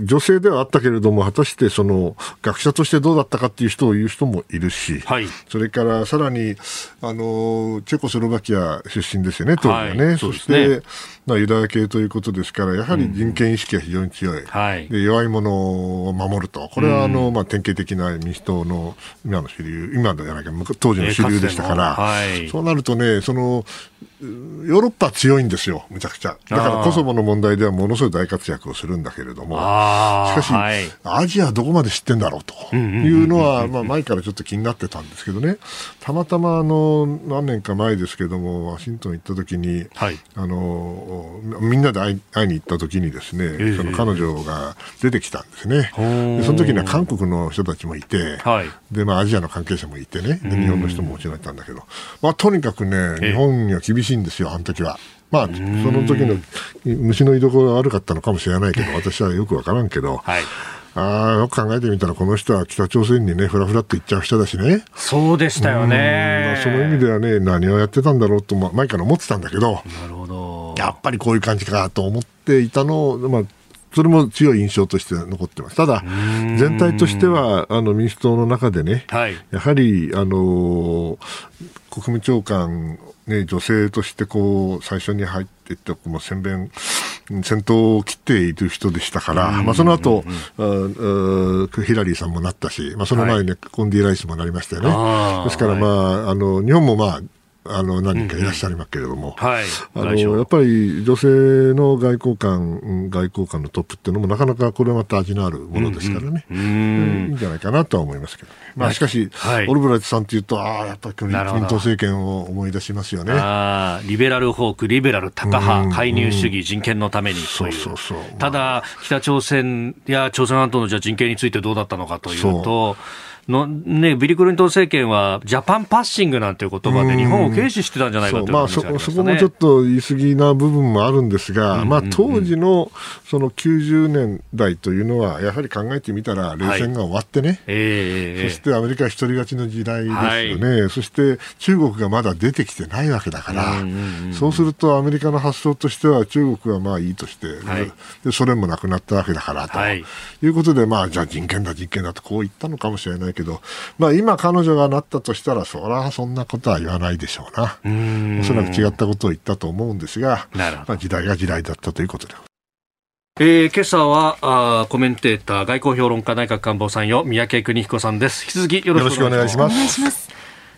女性ではあったけれども、果たしてその学者としてどうだったかっていう人を言う人もいるし、はい、それからさらにあのチェコスロバキア出身ですよね、当時はね。はい、そして、まあ、ユダヤ系ということですから、やはり人権意識が非常に強い、うんで弱い者を守ると、これはあの、まあ、典型的な民主党の今の主流、今じゃないか、当時の主流でしたから、はい、そうなるとね、そのヨーロッパ強いんですよ、むちゃくちゃ。だからコソボの問題ではものすごい大活躍をするんだけれども、しかし、はい、アジアどこまで知ってんだろうというのは、まあ、前からちょっと気になってたんですけどね、たまたまあの何年か前ですけども、ワシントン行った時に、はい、あのみんなで会い会いに行った時にですね、えー、その彼女が出てきたんですね。でその時には韓国の人たちもいて、はい、でまあ、アジアの関係者もいてね、で日本の人ももちろんいたんだけど、まあ、とにかくね、日本には厳しいんですよ、あの時は。まあ、その時の虫の居所が悪かったのかもしれないけど、私はよくわからんけど、はい、あよく考えてみたら、この人は北朝鮮にね、ふらふらっと行っちゃう人だしね。そうでしたよね。その意味ではね、何をやってたんだろうと、前から思ってたんだけど、なるほどやっぱりこういう感じかと思っていたのを、まあ、それも強い印象として残ってます。ただ、全体としては、あの、民主党の中でね、はい、やはり、あの、国務長官ね、女性としてこう最初に入っていってもう宣伝先頭を切っている人でしたから、まあ、その後、ヒラリーさんもなったし、まあ、その前に、ね、コンディ・ライスもなりましたよね。ですから、まあ、あの日本もまああの何人かいらっしゃいますけれども、はい、あのやっぱり女性の外交官、外交官のトップっていうのもなかなかこれまた味のあるものですからね、うんうん、いいんじゃないかなとは思いますけどね。まあ、しかし、はい、オルブライトさんというと、ああ、やっぱりクリント政権を思い出しますよね。あリベラルホーク、リベラルタカ派、介入主義、人権のためにという。そうそうそう。ただ、北朝鮮や朝鮮半島のじゃ人権についてどうだったのかというと、の、ね、ビリ・クリントン政権は、ジャパンパッシングなんていう言葉で日本を軽視してたんじゃないかという、まあ、そそこもちょっと言い過ぎな部分もあるんですが、まあ、当時のその90年代というのは、やはり考えてみたら、冷戦が終わってね、はいえー、そしてアメリカ一人勝ちの時代ですよね、はい、そして中国がまだ出てきてないわけだから、そうするとアメリカの発想としては、中国はまあいいとして、はい、でソ連もなくなったわけだからと、い、うことで、まあ、じゃあ人権だ、人権だとこう言ったのかもしれないけど、まあ、今、彼女がなったとしたら、そりゃそんなことは言わないでしょうな。おそらく違ったことを言ったと思うんですが、まあ、時代が時代だったということで。えー、今朝はあコメンテーター外交評論家内閣官房参与三宅邦彦さんです。引き続きよろしくお願いします。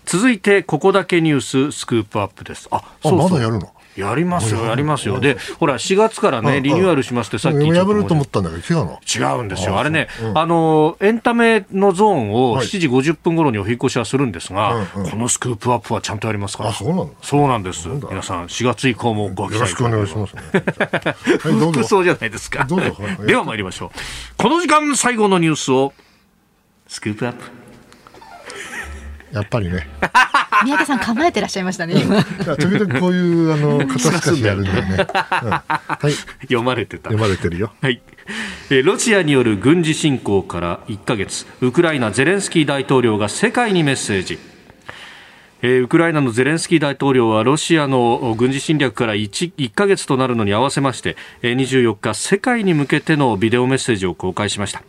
続いてここだけニューススクープアップです。あそうそう。まだやるの？やりますよ、やりますよ。で、ほら、4月からね、リニューアルしますって、さっき。やめると思ったんだけど、違うの違うんですよ。あれね、あの、エンタメのゾーンを7時50分頃にお引越しはするんですが、このスクープアップはちゃんとやりますから。そうなのそうなんです。皆さん、4月以降もご期待よろしくお願いします。服装じゃないですか。では参りましょう。この時間最後のニュースを、スクープアップ。やっぱりね。宮家さん構えてらっしゃいましたね。今。時々こういうあの肩透かしやるんだよね。はい。読まれてた。読まれてるよ。はい。えロシアによる軍事侵攻から1か月、ウクライナゼレンスキー大統領が世界にメッセージ。えー、ウクライナのゼレンスキー大統領はロシアの軍事侵略から 1, 1ヶ月となるのに合わせまして、えー、24日世界に向けてのビデオメッセージを公開しました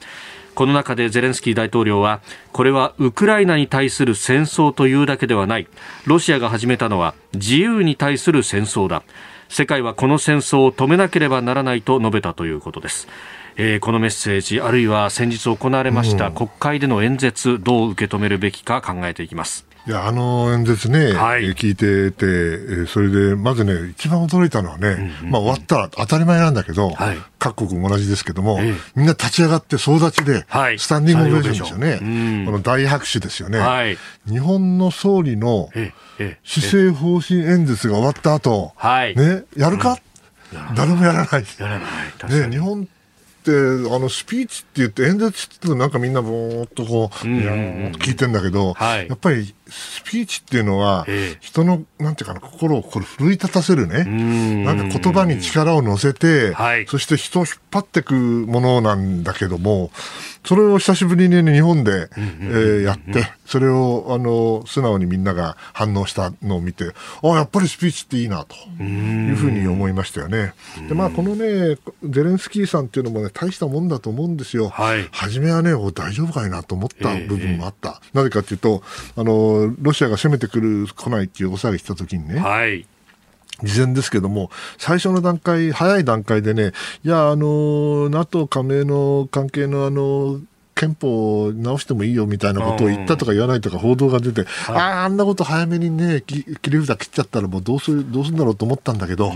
この中でゼレンスキー大統領はこれはウクライナに対する戦争というだけではない。ロシアが始めたのは自由に対する戦争だ。世界はこの戦争を止めなければならないと述べたということです。えー、このメッセージあるいは先日行われました国会での演説どう受け止めるべきか考えていきますいや、あの演説ね、はい、聞いてて、それで、まずね、一番驚いたのはね、うんうん、まあ終わったら当たり前なんだけど、はい、各国同じですけども、ええ、みんな立ち上がって総立ちで、スタンディングオベーションですよね。う。ん、この大拍手ですよね。はい、日本の総理の施政方針演説が終わった後、ね、やるか、うん、誰もやらない。やらない。ね、日本ってあのスピーチって言って演説ってなんかみんなぼーっとこう、うんうんうん、聞いてんだけど、はい、やっぱりスピーチっていうのは、人の、なんていうかな、心をこれ奮い立たせるね。なんか言葉に力を乗せて、はい、そして人を引っ張っていくものなんだけども、それを久しぶりに、ね、日本で、えー、やって、それを、あの、素直にみんなが反応したのを見て、あやっぱりスピーチっていいな、というふうに思いましたよね。で、まあ、このね、ゼレンスキーさんっていうのもね、大したもんだと思うんですよ。はい、初めはね、大丈夫かいなと思った部分もあった。えー、なぜかっていうと、あの、ロシアが攻めてくる、来ないっていうお騒ぎしたときにね、はい、事前ですけども、最初の段階、早い段階でね、いや、あの、NATO 加盟の関係のあの、憲法を直してもいいよみたいなことを言ったとか言わないとか報道が出て、ああ、あんなこと早めにね、切り札切っちゃったらもうどうする、どうするんだろうと思ったんだけど、やっ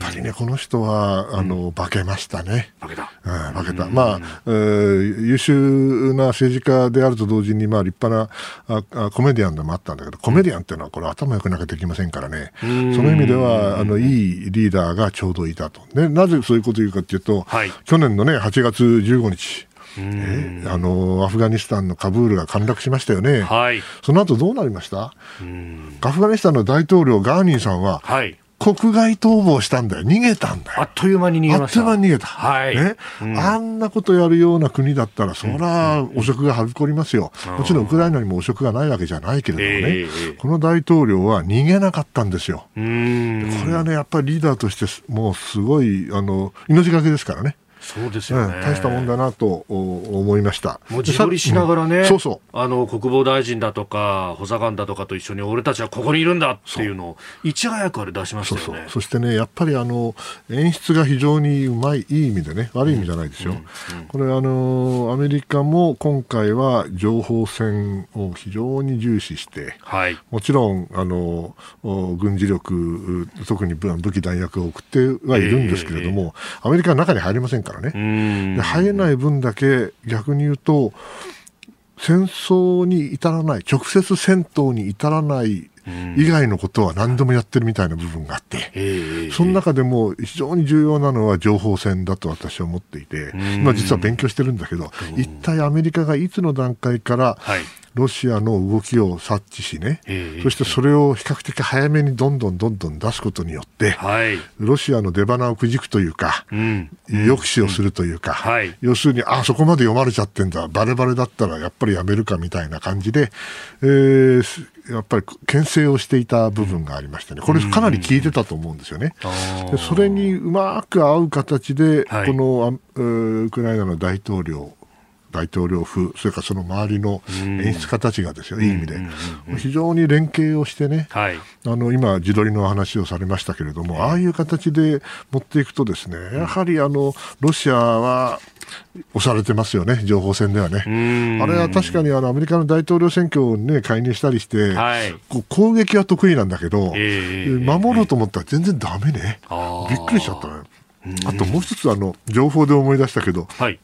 ぱりね、この人は、あの、化けましたね。化けた。うん、化けた。まあ、えー、優秀な政治家であると同時に、まあ、立派なあコメディアンでもあったんだけど、コメディアンっていうのはこれ頭良くなきゃできませんからね。その意味では、あの、いいリーダーがちょうどいたと。で、なぜそういうことを言うかっていうと、はい、去年のね、8月15日、えあのアフガニスタンのカブールが陥落しましたよね、はい、その後どうなりました？アフガニスタンの大統領ガーニーさんは、はい、国外逃亡したんだよ。逃げたんだよ。あっという間に逃げました。あっという間に逃げた。はい。ね。うん、あんなことやるような国だったら、そら、汚職がはびこりますよ。もちろん、ウクライナにも汚職がないわけじゃないけれどもね、えー、この大統領は逃げなかったんですよ。これはね、やっぱりリーダーとして、もうすごい、あの、命がけですからね。そうですよね、大したもんだなと思いました。もう自撮りしながらね、うん、そうそう。あの国防大臣だとか補佐官だとかと一緒に俺たちはここにいるんだっていうのをいち早くあれ出しましたよね。そしてねやっぱりあの演出が非常にうまいいい意味でね悪い意味じゃないですよ、うんうん、これあのアメリカも今回は情報戦を非常に重視して、はい、もちろんあの軍事力特に武器弾薬を送ってはいるんですけれども、えー、アメリカの中に入りませんからね。で入れない分だけ逆に言うと戦争に至らない直接戦闘に至らない以外のことは何でもやってるみたいな部分があって、その中でも非常に重要なのは情報戦だと私は思っていて、今実は勉強してるんだけど、一体アメリカがいつの段階から、ロシアの動きを察知しね、そしてそれを比較的早めにどんどんどんどん出すことによって、はい、ロシアの出花をくじくというか、うん、抑止をするというか、要するに、あ、そこまで読まれちゃってんだ、バレバレだったらやっぱりやめるかみたいな感じで、えー、やっぱり牽制をしていた部分がありましてね、これかなり効いてたと思うんですよね。でそれにうまく合う形で、はい、このウクライナの大統領、大統領府、それからその周りの演出家たちがですよ、いい意味で、非常に連携をしてね、はい、あの今、自撮りの話をされましたけれども、ああいう形で持っていくと、ですねやはりあのロシアは押されてますよね、情報戦ではね。あれは確かにあのアメリカの大統領選挙を、ね、介入したりして、はい、こう攻撃は得意なんだけど、えー、守ろうと思ったら全然だめね、びっくりしちゃったね。あともう一つあの情報で思い出したけど、はい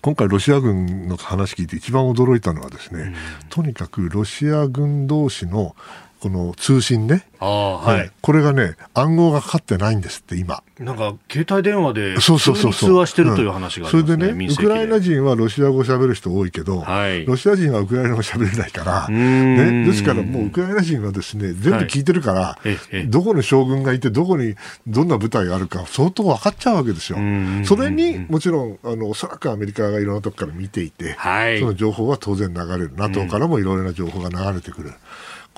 今回、ロシア軍の話聞いて一番驚いたのはですね、うん、とにかくロシア軍同士のこの通信ね、はい、これがね、暗号がかかってないんですって、今。なんか、携帯電話で、通話してるという話がそれでね、ウクライナ人はロシア語喋る人多いけど、はい、ロシア人はウクライナ語喋れないから、ね、ですからもうウクライナ人はですね、全部聞いてるから、はい、どこに将軍がいて、どこにどんな部隊があるか、相当分かっちゃうわけですよ。それに、もちろん、あの、おそらくアメリカがいろんなとこから見ていて、はい、その情報は当然流れる。NATO からもいろいろな情報が流れてくる。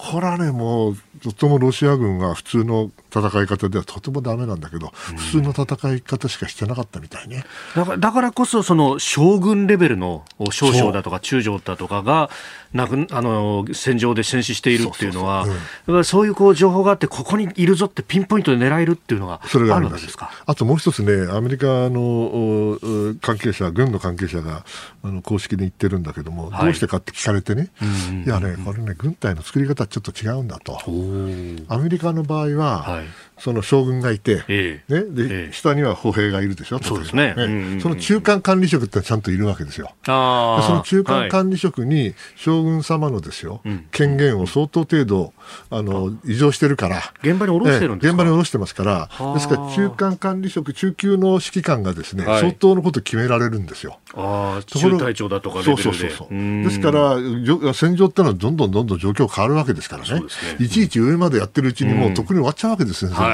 これはね、もう、とってもロシア軍は普通の戦い方ではとてもダメなんだけど、普通の戦い方しかしてなかったみたいね。だからだからこそ、その将軍レベルの少将だとか中将だとかが、なくあの戦場で戦死しているっていうのは、そういうこう情報があって、ここにいるぞってピンポイントで狙えるっていうのがあるわけですか？あともう一つね、アメリカの関係者、軍の関係者があの公式で言ってるんだけども、はい、どうしてかって聞かれてね、いやね、これね、軍隊の作り方はちょっと違うんだと。アメリカの場合は、はいその将軍がいて、えー、ねで、えー、下には歩兵がいるでしょ、そうですね、その中間管理職ってちゃんといるわけですよ。あその中間管理職に将軍様のですよ、はい、権限を相当程度あの異常してるから、現場に下ろしてるんですか、現場に下ろしてますから、ですから中間管理職、中級の指揮官がですね、はい、相当のこと決められるんですよ。あ中隊長だとかそうそうそうそう。ですから戦場ってのはどんどんどんどん状況変わるわけですからね、ね、いちいち上までやってるうちにもうとっくに終わっちゃうわけですね、はい、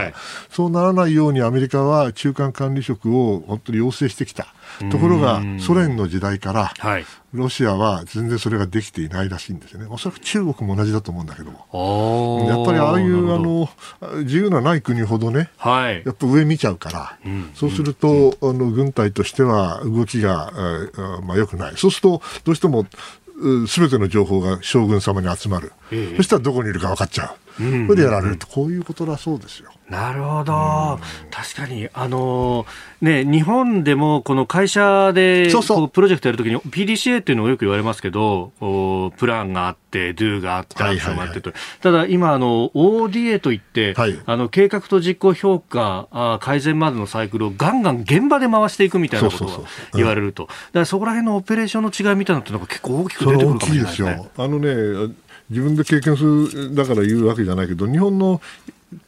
そうならないようにアメリカは中間管理職を本当に要請してきた。ところが、ソ連の時代から、ロシアは全然それができていないらしいんですよね。おそらく中国も同じだと思うんだけども。やっぱりああいうあの自由のない国ほどね、はい、やっぱ上見ちゃうから、うん、そうすると、あの軍隊としては動きが、まあ、良くない。そうすると、どうしてもすべての情報が将軍様に集まる、ええ、そしたらどこにいるか分かっちゃう、うん、それでやられると、こういうことだそうですよ。なるほど、確かに、あのね、日本でもこの会社でこプロジェクトやるときに PDCA っていうのをよく言われますけど、プランがあって、Do があって、アクションがあってと、ただ今あの、ODA といって、はい、あの計画と実行評価あ、改善までのサイクルをガンガン現場で回していくみたいなことが言われると、だからそこら辺のオペレーションの違いみたいなのって結構大きく出てくるかもしれないですね。あのね自分で経験するだから言うわけじゃないけど日本の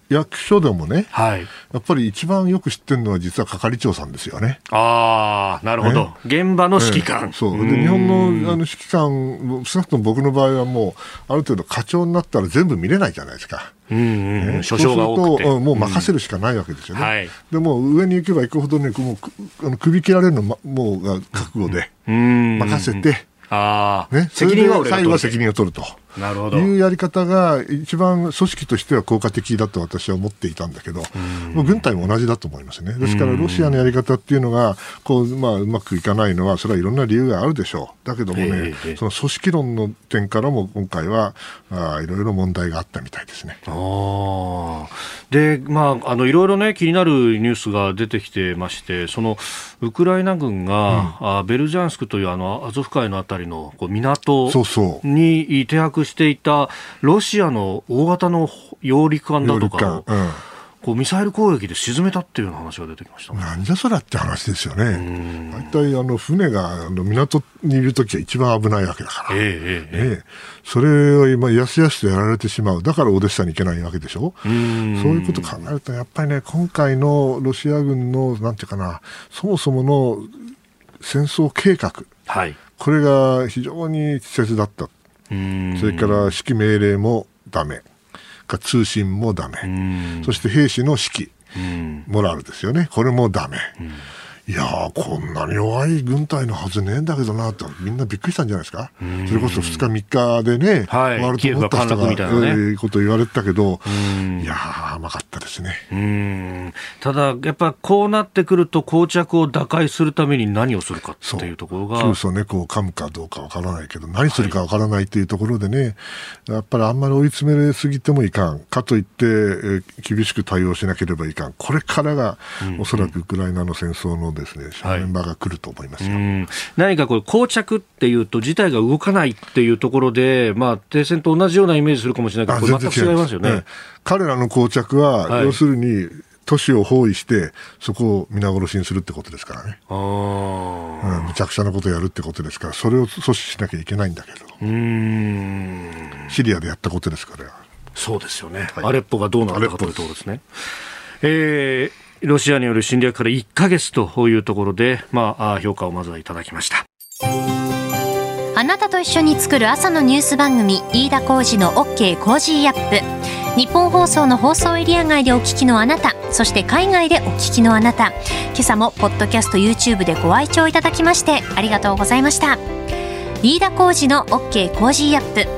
役所でもね、はい、やっぱり一番よく知ってるのは実は係長さんですよね。ああ、なるほど、ね、現場の指揮官。そう。で日本のあの指揮官、少なくとも僕の場合はもう、ある程度課長になったら全部見れないじゃないですか。うんうんね、所長が多くて。もう任せるしかないわけですよね。はい、でも上に行けば行くほどね、もうあの首切られるのもうが覚悟で、任せて、あね、責任は最後は責任を取ると。なるほどいうやり方が一番組織としては効果的だと私は思っていたんだけど、もう軍隊も同じだと思いますね。ですからロシアのやり方っていうのがこう、まあ、うまくいかないのはそれはいろんな理由があるでしょう。だけどもね、その組織論の点からも今回はあいろいろ問題があったみたいですね。あで、まあ、あのいろいろね気になるニュースが出てきてましてそのウクライナ軍が、うん、あベルジャンスクというあのアゾフ海のあたりのこう港に停泊していたロシアの大型の揚陸艦だとかを、こうミサイル攻撃で沈めたっていう話が出てきました、なんじゃそりゃって話ですよね。大体あの船があの港にいるときは一番危ないわけだから、えー、えー、えー、それを今、やすやすとやられてしまう、だからオデッサに行けないわけでしょ、うそういうこと考えると、やっぱりね、今回のロシア軍のなんていうかな、そもそもの戦争計画、はい、これが非常に稚拙だった。それから指揮命令もだめ、通信もだめ、そして兵士の指揮、モラルですよね、これもだめ。いやー、こんなに弱い軍隊のはずねえんだけどなと、みんなびっくりしたんじゃないですか、それこそ2日、3日でね、はい、終わると思った人が、みたいなね、えー、こと言われてたけど、いやー、甘かったですね。うん。ただ、やっぱこうなってくると、膠着を打開するために何をするかっていうところが。そうそう猫を噛むかどうかわからないけど、何するかわからないっていうところでね、はい、やっぱりあんまり追い詰めすぎてもいかん、かといって、えー、厳しく対応しなければいかん、これからが、おそらくウクライナの戦争のですね、正念場が来ると思いますよ、はい、何かこれ、膠着っていうと、事態が動かないっていうところで、まあ、停戦と同じようなイメージするかもしれないけど、全く違いますよね。彼らの膠着は、はい、要するに、都市を包囲して、そこを皆殺しにするってことですからね。あうん、むちゃくちゃなことをやるってことですから、それを阻止しなきゃいけないんだけど。うんシリアでやったことですから。そうですよね。はい、アレッポがどうなるかというところですね。えーロシアによる侵略から1か月というところで、まあ、評価をまずはいただきました。あなたと一緒に作る朝のニュース番組飯田浩二の OK Cozy Up。ニッポン放送の放送エリア外でお聞きのあなたそして海外でお聞きのあなた。今朝もポッドキャスト YouTube でご愛聴いただきましてありがとうございました。飯田浩二の OK Cozy Up。